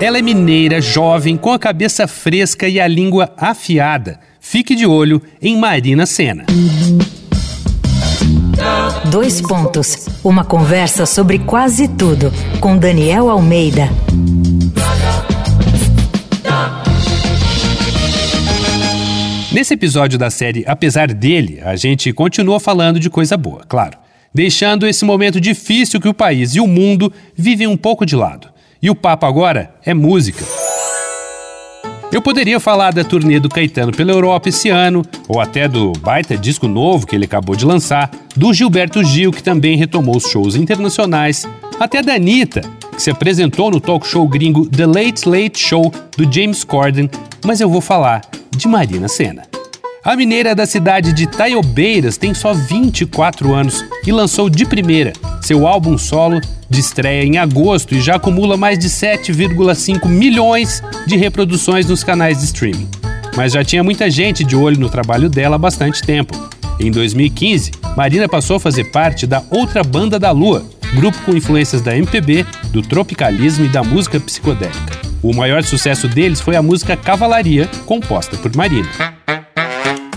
Ela é mineira, jovem, com a cabeça fresca e a língua afiada. Fique de olho em Marina Senna. Dois pontos. Uma conversa sobre quase tudo com Daniel Almeida. Nesse episódio da série Apesar dele, a gente continua falando de coisa boa, claro, deixando esse momento difícil que o país e o mundo vivem um pouco de lado. E o papo agora é música. Eu poderia falar da turnê do Caetano pela Europa esse ano, ou até do baita disco novo que ele acabou de lançar, do Gilberto Gil, que também retomou os shows internacionais, até da Anitta, que se apresentou no talk show gringo The Late Late Show do James Corden, mas eu vou falar de Marina Senna. A mineira da cidade de Taiobeiras tem só 24 anos e lançou de primeira seu álbum solo de estreia em agosto e já acumula mais de 7,5 milhões de reproduções nos canais de streaming. Mas já tinha muita gente de olho no trabalho dela há bastante tempo. Em 2015, Marina passou a fazer parte da Outra Banda da Lua, grupo com influências da MPB, do tropicalismo e da música psicodélica. O maior sucesso deles foi a música Cavalaria, composta por Marina.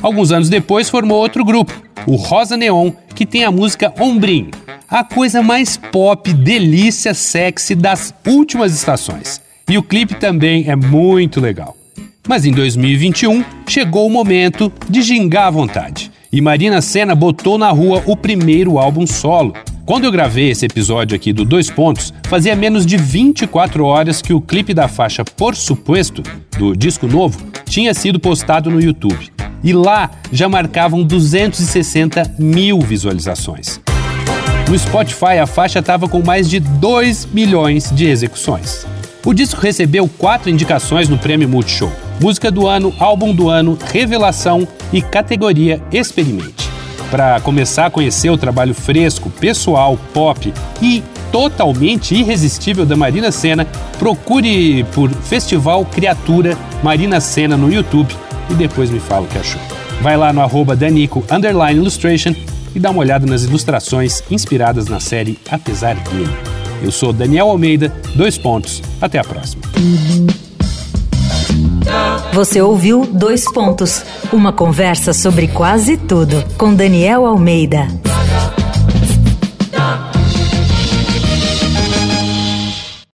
Alguns anos depois formou outro grupo, o Rosa Neon, que tem a música Ombrinho, a coisa mais pop, delícia, sexy das últimas estações. E o clipe também é muito legal. Mas em 2021 chegou o momento de gingar à vontade. E Marina Senna botou na rua o primeiro álbum solo. Quando eu gravei esse episódio aqui do Dois Pontos, fazia menos de 24 horas que o clipe da faixa Por Supuesto, do disco novo, tinha sido postado no YouTube e lá já marcavam 260 mil visualizações. No Spotify, a faixa estava com mais de 2 milhões de execuções. O disco recebeu quatro indicações no Prêmio Multishow: Música do Ano, Álbum do Ano, Revelação e categoria Experimente. Para começar a conhecer o trabalho fresco, pessoal, pop e totalmente irresistível da Marina Senna, procure por Festival Criatura Marina Senna no YouTube e depois me fala o que achou. Vai lá no arroba Danico Illustration e dá uma olhada nas ilustrações inspiradas na série Apesar dele. Eu sou Daniel Almeida, dois pontos. Até a próxima. Você ouviu Dois Pontos, uma conversa sobre quase tudo com Daniel Almeida.